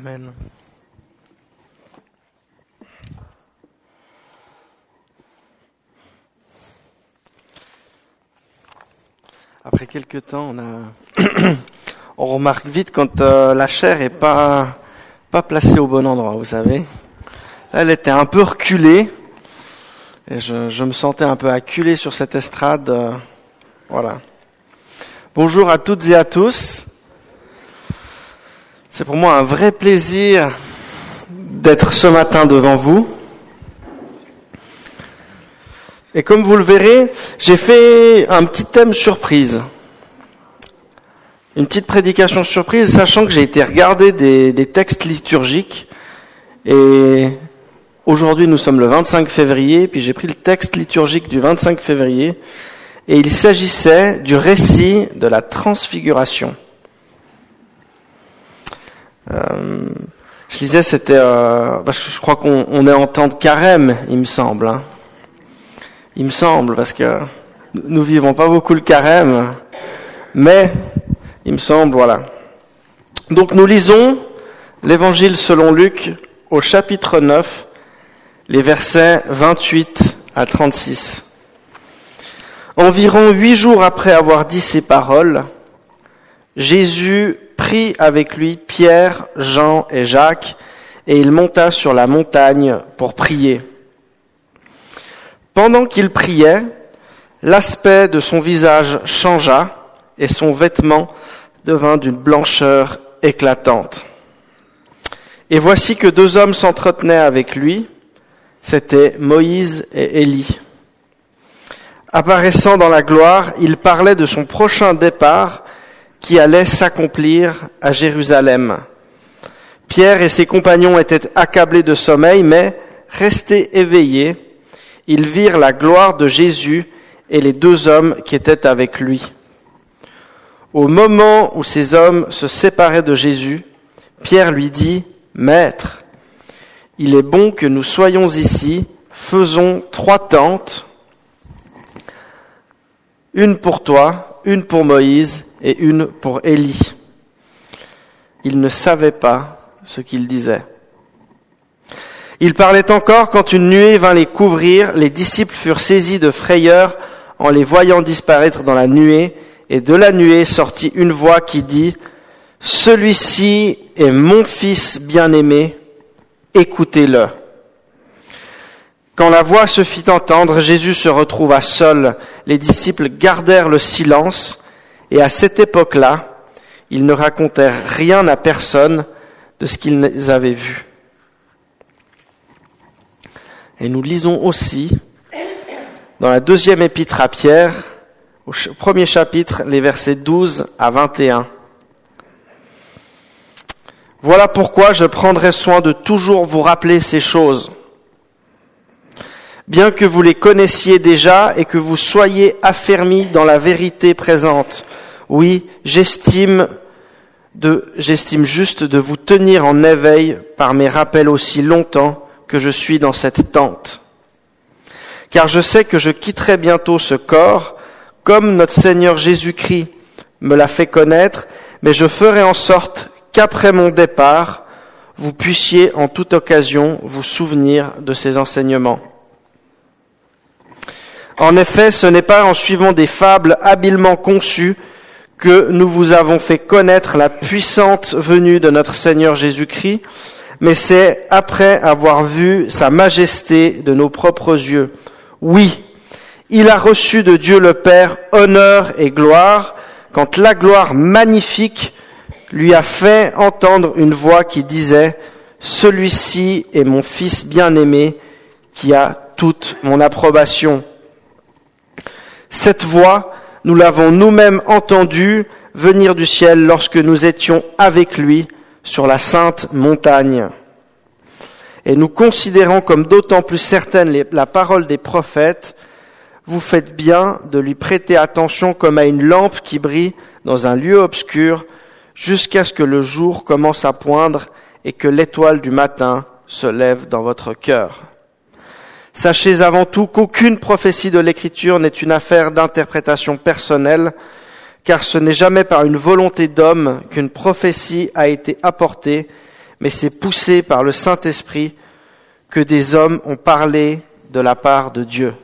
Amen. Après quelques temps, on a, on remarque vite quand euh, la chair est pas placée au bon endroit, vous savez. elle était un peu reculée et je, je me sentais un peu acculé sur cette estrade. euh, voilà. Bonjour à toutes et à tous. C'est pour moi un vrai plaisir d'être ce matin devant vous. Et comme vous le verrez, j'ai fait un petit thème surprise. Une petite prédication surprise, sachant que j'ai été regarder des, des textes liturgiques. Et aujourd'hui, nous sommes le 25 février, puis j'ai pris le texte liturgique du 25 février. Et il s'agissait du récit de la transfiguration. Euh, je lisais, c'était euh, parce que je crois qu'on on est en temps de carême, il me semble. hein. Il me semble, parce que nous vivons pas beaucoup le carême, mais il me semble, voilà. Donc nous lisons l'Évangile selon Luc au chapitre 9, les versets 28 à 36. Environ huit jours après avoir dit ces paroles, Jésus prit avec lui Pierre, Jean et Jacques, et il monta sur la montagne pour prier. Pendant qu'il priait, l'aspect de son visage changea et son vêtement devint d'une blancheur éclatante. Et voici que deux hommes s'entretenaient avec lui, c'étaient Moïse et Élie. Apparaissant dans la gloire, il parlait de son prochain départ qui allait s'accomplir à Jérusalem. Pierre et ses compagnons étaient accablés de sommeil, mais restés éveillés, ils virent la gloire de Jésus et les deux hommes qui étaient avec lui. Au moment où ces hommes se séparaient de Jésus, Pierre lui dit, Maître, il est bon que nous soyons ici, faisons trois tentes, une pour toi, une pour Moïse et une pour Élie. Il ne savait pas ce qu'il disait. Il parlait encore quand une nuée vint les couvrir, les disciples furent saisis de frayeur en les voyant disparaître dans la nuée, et de la nuée sortit une voix qui dit, Celui-ci est mon fils bien-aimé, écoutez-le. Quand la voix se fit entendre, Jésus se retrouva seul. Les disciples gardèrent le silence, et à cette époque-là, ils ne racontèrent rien à personne de ce qu'ils avaient vu. Et nous lisons aussi dans la deuxième épître à Pierre, au premier chapitre, les versets 12 à 21. Voilà pourquoi je prendrai soin de toujours vous rappeler ces choses. Bien que vous les connaissiez déjà et que vous soyez affermis dans la vérité présente. Oui, j'estime j'estime juste de vous tenir en éveil par mes rappels aussi longtemps que je suis dans cette tente. Car je sais que je quitterai bientôt ce corps, comme notre Seigneur Jésus-Christ me l'a fait connaître, mais je ferai en sorte qu'après mon départ, vous puissiez en toute occasion vous souvenir de ces enseignements. En effet, ce n'est pas en suivant des fables habilement conçues que nous vous avons fait connaître la puissante venue de notre Seigneur Jésus-Christ, mais c'est après avoir vu sa majesté de nos propres yeux. Oui, il a reçu de Dieu le Père honneur et gloire, quand la gloire magnifique lui a fait entendre une voix qui disait, Celui-ci est mon Fils bien-aimé, qui a toute mon approbation. Cette voix, nous l'avons nous-mêmes entendue venir du ciel lorsque nous étions avec lui sur la sainte montagne. Et nous considérons comme d'autant plus certaine la parole des prophètes, vous faites bien de lui prêter attention comme à une lampe qui brille dans un lieu obscur jusqu'à ce que le jour commence à poindre et que l'étoile du matin se lève dans votre cœur. Sachez avant tout qu'aucune prophétie de l'Écriture n'est une affaire d'interprétation personnelle, car ce n'est jamais par une volonté d'homme qu'une prophétie a été apportée, mais c'est poussé par le Saint-Esprit que des hommes ont parlé de la part de Dieu.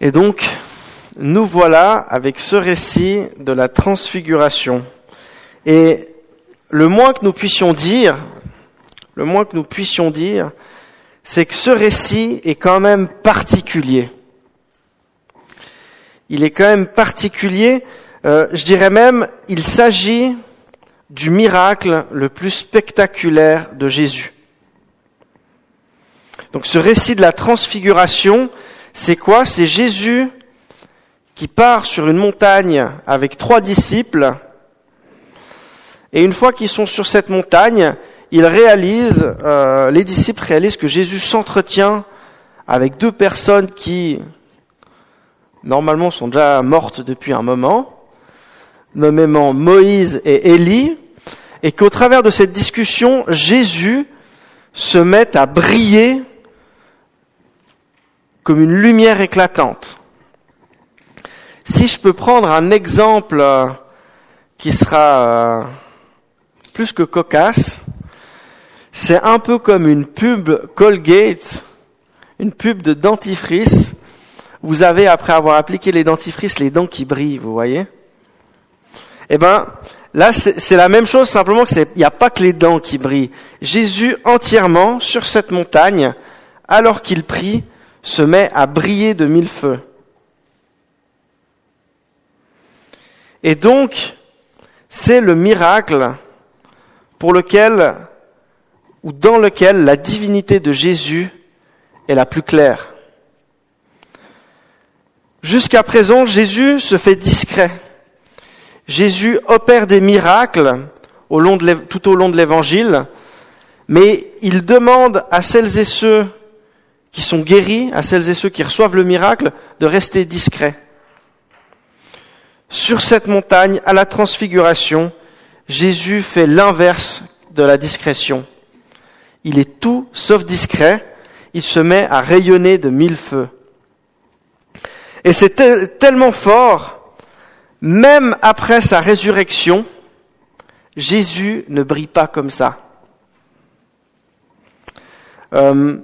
Et donc, nous voilà avec ce récit de la transfiguration. Et le moins que nous puissions dire, le moins que nous puissions dire, c'est que ce récit est quand même particulier. Il est quand même particulier, euh, je dirais même, il s'agit du miracle le plus spectaculaire de Jésus. Donc ce récit de la transfiguration, c'est quoi? C'est Jésus qui part sur une montagne avec trois disciples, et une fois qu'ils sont sur cette montagne, ils réalisent, euh, les disciples réalisent que Jésus s'entretient avec deux personnes qui, normalement, sont déjà mortes depuis un moment, nommément Moïse et Élie, et qu'au travers de cette discussion, Jésus se met à briller comme une lumière éclatante. Si je peux prendre un exemple euh, qui sera euh, plus que cocasse, c'est un peu comme une pub Colgate, une pub de dentifrice. Vous avez, après avoir appliqué les dentifrices, les dents qui brillent, vous voyez Eh ben, là, c'est la même chose, simplement que il n'y a pas que les dents qui brillent. Jésus, entièrement, sur cette montagne, alors qu'il prie, se met à briller de mille feux. Et donc, c'est le miracle pour lequel, ou dans lequel la divinité de Jésus est la plus claire. Jusqu'à présent, Jésus se fait discret. Jésus opère des miracles tout au long de l'évangile, mais il demande à celles et ceux qui sont guéris, à celles et ceux qui reçoivent le miracle, de rester discrets. Sur cette montagne, à la transfiguration, Jésus fait l'inverse de la discrétion. Il est tout sauf discret, il se met à rayonner de mille feux. Et c'est tellement fort, même après sa résurrection, Jésus ne brille pas comme ça. Euh,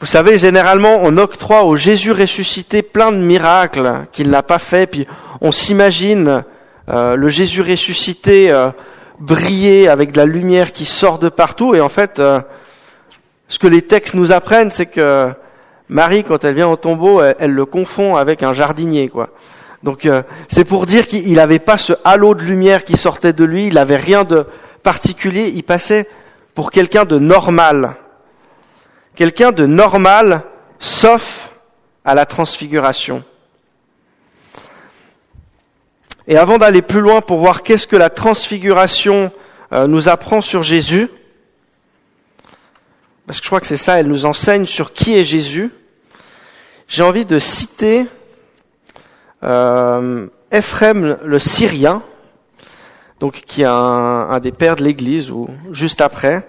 vous savez, généralement, on octroie au Jésus ressuscité plein de miracles qu'il n'a pas fait, puis on s'imagine euh, le Jésus ressuscité euh, briller avec de la lumière qui sort de partout, et en fait, euh, ce que les textes nous apprennent, c'est que Marie, quand elle vient au tombeau, elle, le confond avec un jardinier, quoi. Donc c'est pour dire qu'il n'avait pas ce halo de lumière qui sortait de lui, il n'avait rien de particulier, il passait pour quelqu'un de normal quelqu'un de normal, sauf à la transfiguration. Et avant d'aller plus loin pour voir qu'est-ce que la transfiguration euh, nous apprend sur Jésus, parce que je crois que c'est ça, elle nous enseigne sur qui est Jésus, j'ai envie de citer euh, Ephrem le Syrien, donc qui est un, un des pères de l'Église, ou juste après,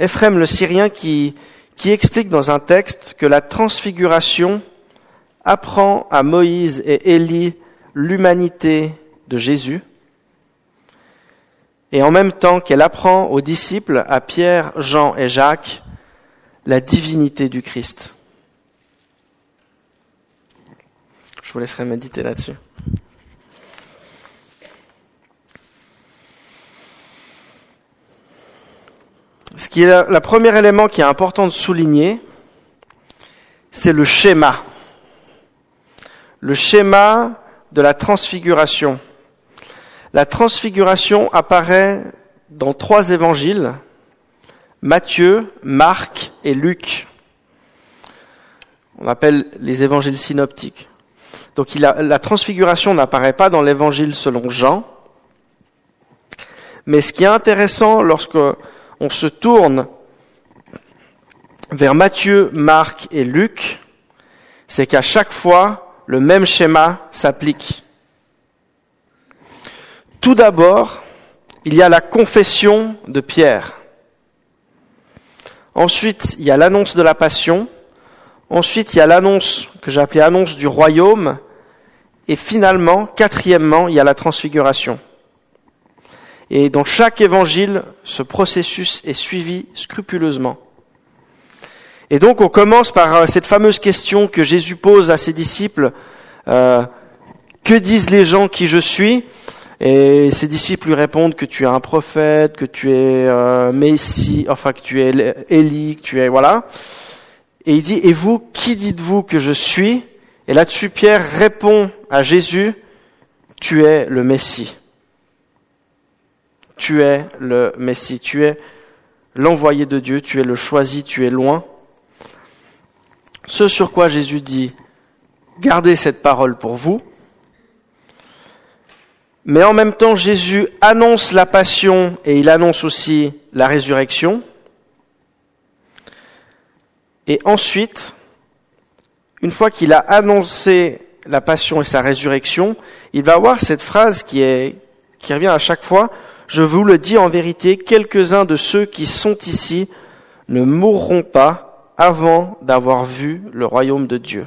Ephrem le Syrien qui, qui explique dans un texte que la transfiguration apprend à Moïse et Élie l'humanité de Jésus, et en même temps qu'elle apprend aux disciples, à Pierre, Jean et Jacques, la divinité du Christ. Je vous laisserai méditer là-dessus. Ce qui est le premier élément qui est important de souligner, c'est le schéma. Le schéma de la transfiguration. La transfiguration apparaît dans trois évangiles, Matthieu, Marc et Luc. On appelle les évangiles synoptiques. Donc la transfiguration n'apparaît pas dans l'évangile selon Jean. Mais ce qui est intéressant lorsque on se tourne vers Matthieu, Marc et Luc, c'est qu'à chaque fois, le même schéma s'applique. Tout d'abord, il y a la confession de Pierre. Ensuite, il y a l'annonce de la passion. Ensuite, il y a l'annonce que j'ai appelée annonce du royaume. Et finalement, quatrièmement, il y a la transfiguration. Et dans chaque évangile, ce processus est suivi scrupuleusement. Et donc on commence par euh, cette fameuse question que Jésus pose à ses disciples, euh, que disent les gens qui je suis? Et ses disciples lui répondent que tu es un prophète, que tu es euh, Messie, enfin que tu es Élie, que tu es voilà. Et il dit, et vous, qui dites-vous que je suis? Et là-dessus, Pierre répond à Jésus, tu es le Messie. Tu es le Messie, tu es l'envoyé de Dieu, tu es le choisi, tu es loin. Ce sur quoi Jésus dit, gardez cette parole pour vous. Mais en même temps, Jésus annonce la passion et il annonce aussi la résurrection. Et ensuite, une fois qu'il a annoncé la passion et sa résurrection, il va avoir cette phrase qui est, qui revient à chaque fois. Je vous le dis en vérité, quelques-uns de ceux qui sont ici ne mourront pas avant d'avoir vu le royaume de Dieu.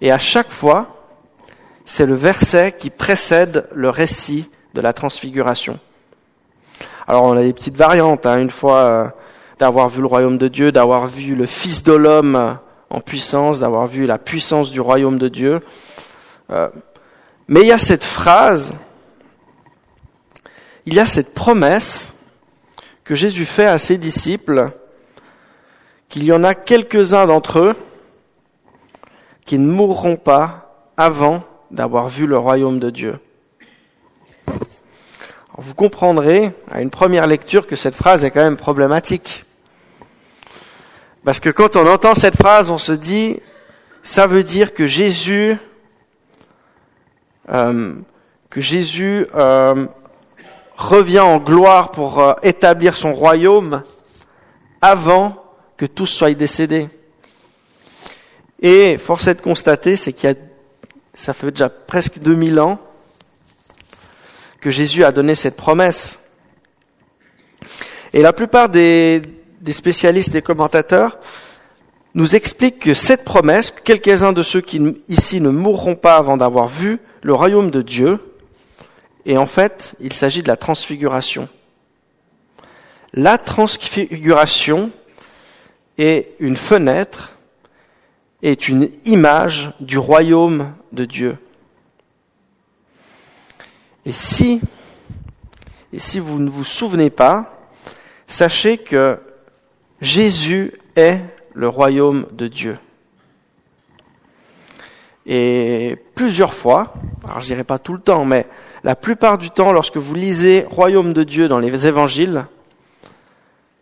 Et à chaque fois, c'est le verset qui précède le récit de la transfiguration. Alors on a des petites variantes. Hein. Une fois, euh, d'avoir vu le royaume de Dieu, d'avoir vu le Fils de l'homme en puissance, d'avoir vu la puissance du royaume de Dieu. Euh, mais il y a cette phrase, il y a cette promesse que Jésus fait à ses disciples, qu'il y en a quelques-uns d'entre eux qui ne mourront pas avant d'avoir vu le royaume de Dieu. vous comprendrez à une première lecture que cette phrase est quand même problématique. Parce que quand on entend cette phrase, on se dit, ça veut dire que Jésus, euh, que Jésus euh, revient en gloire pour euh, établir son royaume avant que tous soient décédés. Et force est de constater, c'est qu'il y a, ça fait déjà presque 2000 ans que Jésus a donné cette promesse. Et la plupart des, des spécialistes et commentateurs nous expliquent que cette promesse, quelques-uns de ceux qui ici ne mourront pas avant d'avoir vu le royaume de Dieu, et en fait, il s'agit de la transfiguration. La transfiguration est une fenêtre, est une image du royaume de Dieu. Et si, vous ne vous souvenez pas, sachez que Jésus est le royaume de Dieu. Et plusieurs fois, alors je dirais pas tout le temps, mais la plupart du temps, lorsque vous lisez royaume de Dieu dans les évangiles,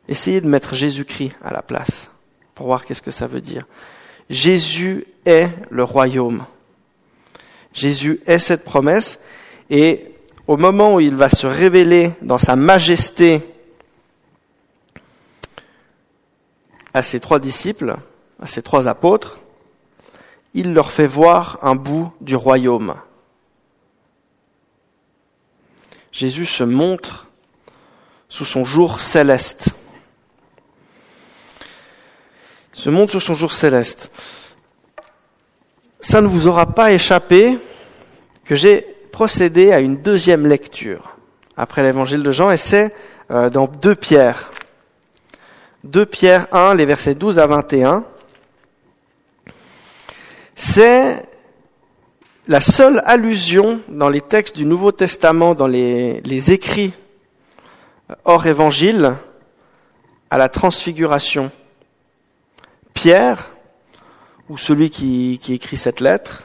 essayez de mettre Jésus-Christ à la place pour voir qu'est-ce que ça veut dire. Jésus est le royaume. Jésus est cette promesse et au moment où il va se révéler dans sa majesté à ses trois disciples, à ses trois apôtres, il leur fait voir un bout du royaume. Jésus se montre sous son jour céleste. Se montre sous son jour céleste. Ça ne vous aura pas échappé que j'ai procédé à une deuxième lecture après l'évangile de Jean et c'est euh, dans deux pierres. 2 Pierre 1, les versets 12 à 21, c'est la seule allusion dans les textes du Nouveau Testament, dans les, les écrits hors évangile, à la transfiguration. Pierre, ou celui qui, écrit cette lettre,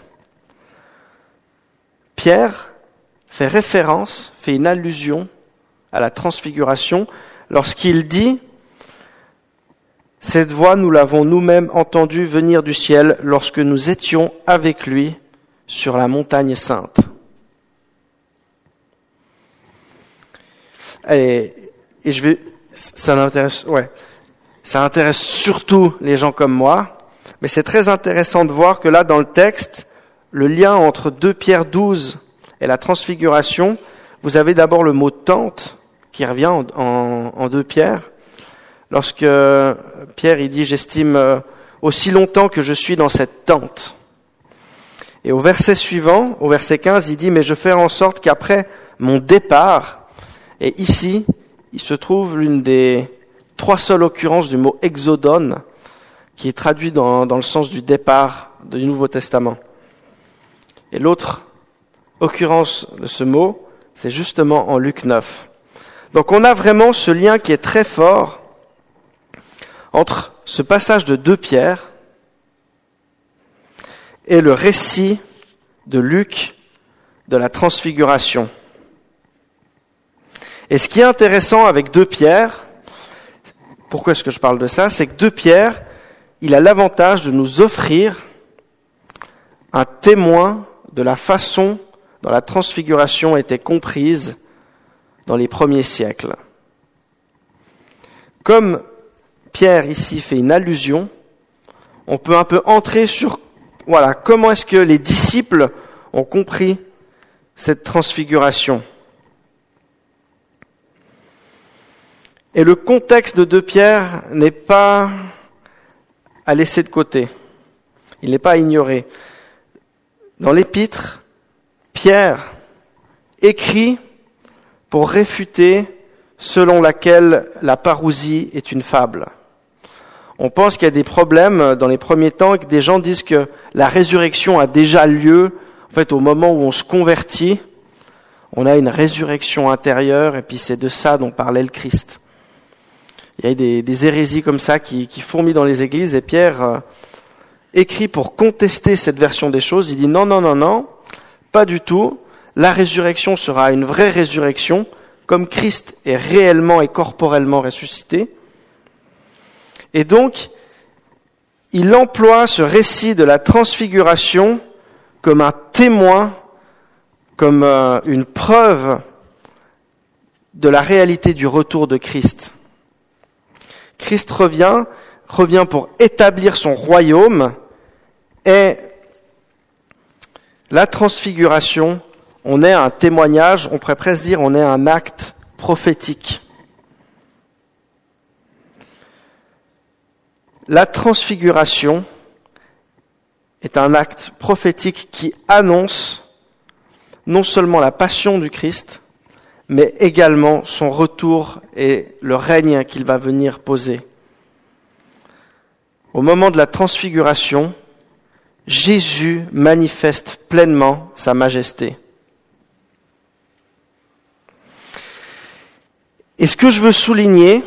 Pierre fait référence, fait une allusion à la transfiguration lorsqu'il dit cette voix, nous l'avons nous-mêmes entendue venir du ciel lorsque nous étions avec lui sur la montagne sainte. Et, et je vais, ça intéresse, ouais, ça intéresse surtout les gens comme moi, mais c'est très intéressant de voir que là, dans le texte, le lien entre 2 Pierre 12 et la transfiguration, vous avez d'abord le mot tente qui revient en, en, en 2 Pierre, lorsque Pierre il dit j'estime euh, aussi longtemps que je suis dans cette tente. Et au verset suivant, au verset 15, il dit, mais je ferai en sorte qu'après mon départ, et ici, il se trouve l'une des trois seules occurrences du mot exodon, qui est traduit dans, dans le sens du départ du Nouveau Testament. Et l'autre occurrence de ce mot, c'est justement en Luc 9. Donc on a vraiment ce lien qui est très fort entre ce passage de deux pierres et le récit de Luc de la transfiguration. Et ce qui est intéressant avec deux pierres, pourquoi est-ce que je parle de ça? C'est que deux pierres, il a l'avantage de nous offrir un témoin de la façon dont la transfiguration était comprise dans les premiers siècles. Comme Pierre ici fait une allusion, on peut un peu entrer sur voilà, comment est-ce que les disciples ont compris cette transfiguration? Et le contexte de deux Pierre n'est pas à laisser de côté. Il n'est pas à ignorer. Dans l'épître, Pierre écrit pour réfuter selon laquelle la parousie est une fable. On pense qu'il y a des problèmes dans les premiers temps que des gens disent que la résurrection a déjà lieu, en fait, au moment où on se convertit, on a une résurrection intérieure et puis c'est de ça dont parlait le Christ. Il y a des, des hérésies comme ça qui, qui fourmillent dans les églises et Pierre euh, écrit pour contester cette version des choses. Il dit non, non, non, non, pas du tout. La résurrection sera une vraie résurrection, comme Christ est réellement et corporellement ressuscité. Et donc, il emploie ce récit de la transfiguration comme un témoin, comme euh, une preuve de la réalité du retour de Christ. Christ revient, revient pour établir son royaume et la transfiguration, on est un témoignage, on pourrait presque dire on est un acte prophétique. La transfiguration est un acte prophétique qui annonce non seulement la passion du Christ, mais également son retour et le règne qu'il va venir poser. Au moment de la transfiguration, Jésus manifeste pleinement sa majesté. Et ce que je veux souligner,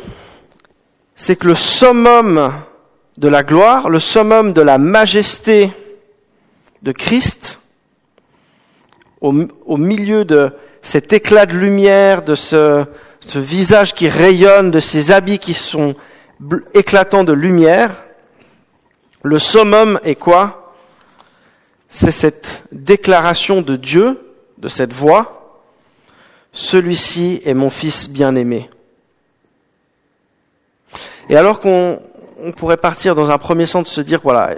c'est que le summum de la gloire, le summum de la majesté de Christ, au, milieu de cet éclat de lumière, de ce, visage qui rayonne, de ces habits qui sont éclatants de lumière, le summum est quoi? C'est cette déclaration de Dieu, de cette voix, celui-ci est mon fils bien-aimé. Et alors qu'on pourrait partir dans un premier sens de se dire, voilà,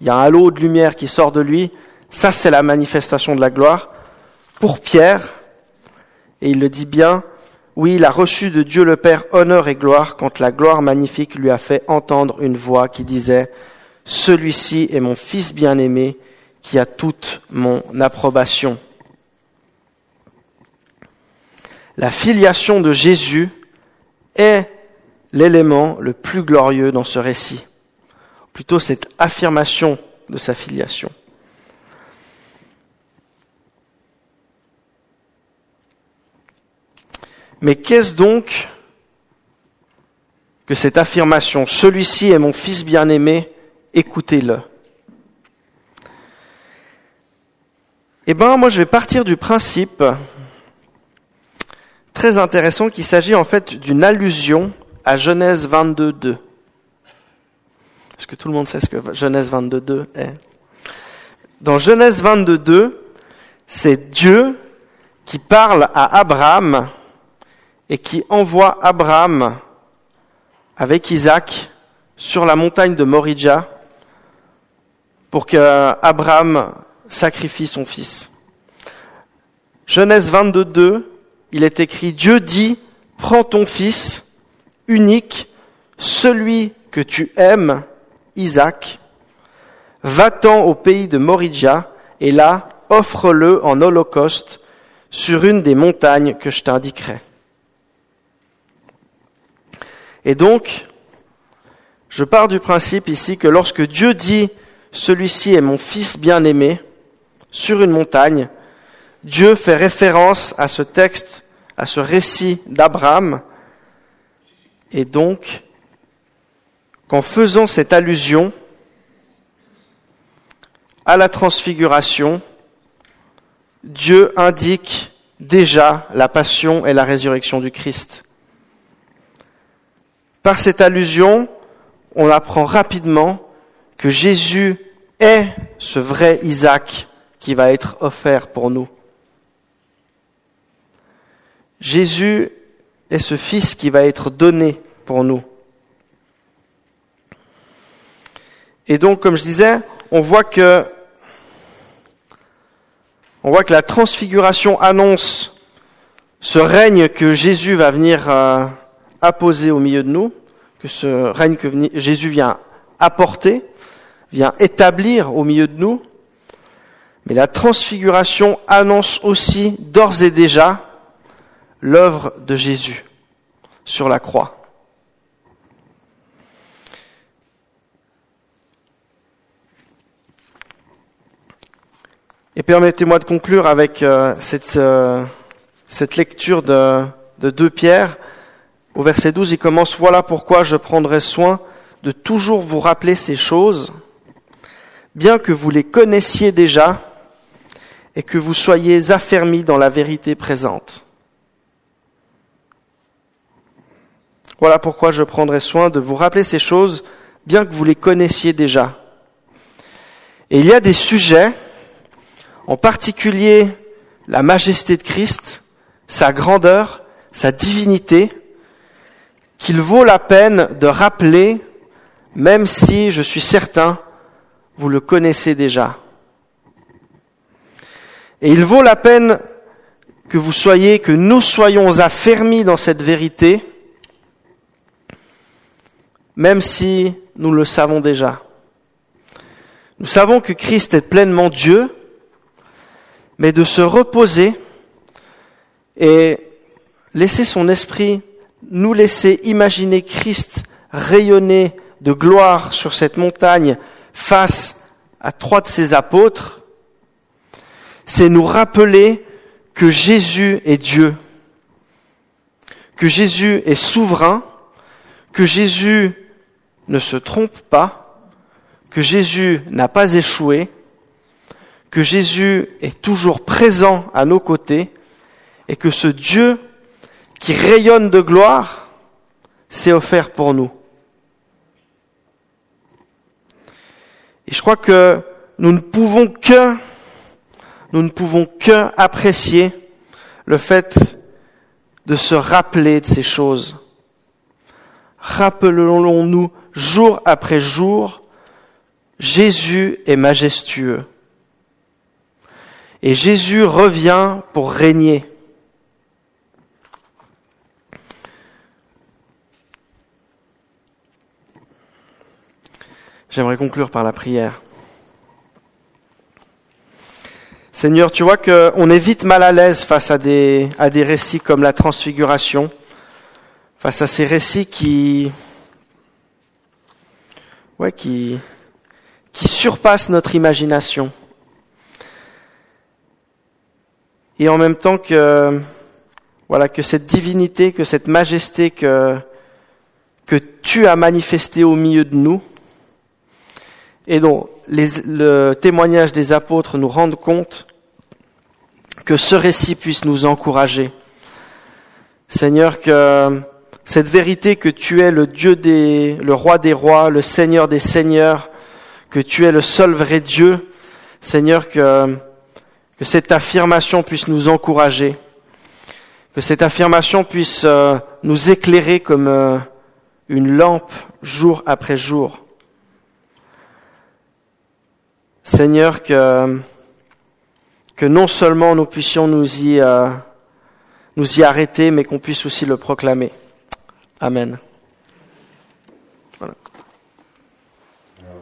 il y a un halo de lumière qui sort de lui, ça c'est la manifestation de la gloire. Pour Pierre, et il le dit bien, oui, il a reçu de Dieu le Père honneur et gloire quand la gloire magnifique lui a fait entendre une voix qui disait, Celui-ci est mon Fils bien-aimé qui a toute mon approbation. La filiation de Jésus est l'élément le plus glorieux dans ce récit, plutôt cette affirmation de sa filiation. Mais qu'est-ce donc que cette affirmation Celui-ci est mon fils bien-aimé, écoutez-le. Eh ben, moi, je vais partir du principe très intéressant qu'il s'agit en fait d'une allusion à Genèse 22.2. Est-ce que tout le monde sait ce que Genèse 22.2 est? Dans Genèse 22.2, c'est Dieu qui parle à Abraham et qui envoie Abraham avec Isaac sur la montagne de Moridja pour que Abraham sacrifie son fils. Genèse 22, il est écrit, Dieu dit, prends ton fils unique, celui que tu aimes, Isaac, va-t'en au pays de Moridja et là, offre-le en holocauste sur une des montagnes que je t'indiquerai. Et donc, je pars du principe ici que lorsque Dieu dit celui-ci est mon fils bien-aimé sur une montagne, Dieu fait référence à ce texte, à ce récit d'Abraham, et donc qu'en faisant cette allusion à la transfiguration, Dieu indique déjà la passion et la résurrection du Christ. Par cette allusion, on apprend rapidement que Jésus est ce vrai Isaac qui va être offert pour nous. Jésus est ce Fils qui va être donné pour nous. Et donc, comme je disais, on voit que on voit que la transfiguration annonce ce règne que Jésus va venir euh, apposer au milieu de nous, que ce règne que Jésus vient apporter, vient établir au milieu de nous. Mais la transfiguration annonce aussi d'ores et déjà l'œuvre de Jésus sur la croix. Et permettez-moi de conclure avec euh, cette, euh, cette lecture de, de 2 Pierre. Au verset 12, il commence, Voilà pourquoi je prendrai soin de toujours vous rappeler ces choses, bien que vous les connaissiez déjà et que vous soyez affermis dans la vérité présente. Voilà pourquoi je prendrai soin de vous rappeler ces choses, bien que vous les connaissiez déjà. Et il y a des sujets en particulier la majesté de Christ, sa grandeur, sa divinité, qu'il vaut la peine de rappeler, même si je suis certain, vous le connaissez déjà. Et il vaut la peine que vous soyez, que nous soyons affermis dans cette vérité, même si nous le savons déjà. Nous savons que Christ est pleinement Dieu, mais de se reposer et laisser son esprit nous laisser imaginer Christ rayonner de gloire sur cette montagne face à trois de ses apôtres, c'est nous rappeler que Jésus est Dieu, que Jésus est souverain, que Jésus ne se trompe pas, que Jésus n'a pas échoué, que Jésus est toujours présent à nos côtés et que ce Dieu qui rayonne de gloire s'est offert pour nous. Et je crois que nous ne pouvons que, nous ne pouvons que apprécier le fait de se rappeler de ces choses. Rappelons-nous jour après jour, Jésus est majestueux. Et Jésus revient pour régner. J'aimerais conclure par la prière. Seigneur, tu vois qu'on est vite mal à l'aise face à des, à des récits comme la transfiguration, face à ces récits qui, ouais, qui, qui surpassent notre imagination. et en même temps que voilà que cette divinité, que cette majesté que que tu as manifestée au milieu de nous, et dont les, le témoignage des apôtres nous rende compte que ce récit puisse nous encourager. Seigneur, que cette vérité que tu es le Dieu des, le roi des rois, le Seigneur des seigneurs, que tu es le seul vrai Dieu, Seigneur, que cette affirmation puisse nous encourager, que cette affirmation puisse euh, nous éclairer comme euh, une lampe jour après jour. Seigneur, que, non seulement nous puissions nous y, euh, nous y arrêter, mais qu'on puisse aussi le proclamer. Amen.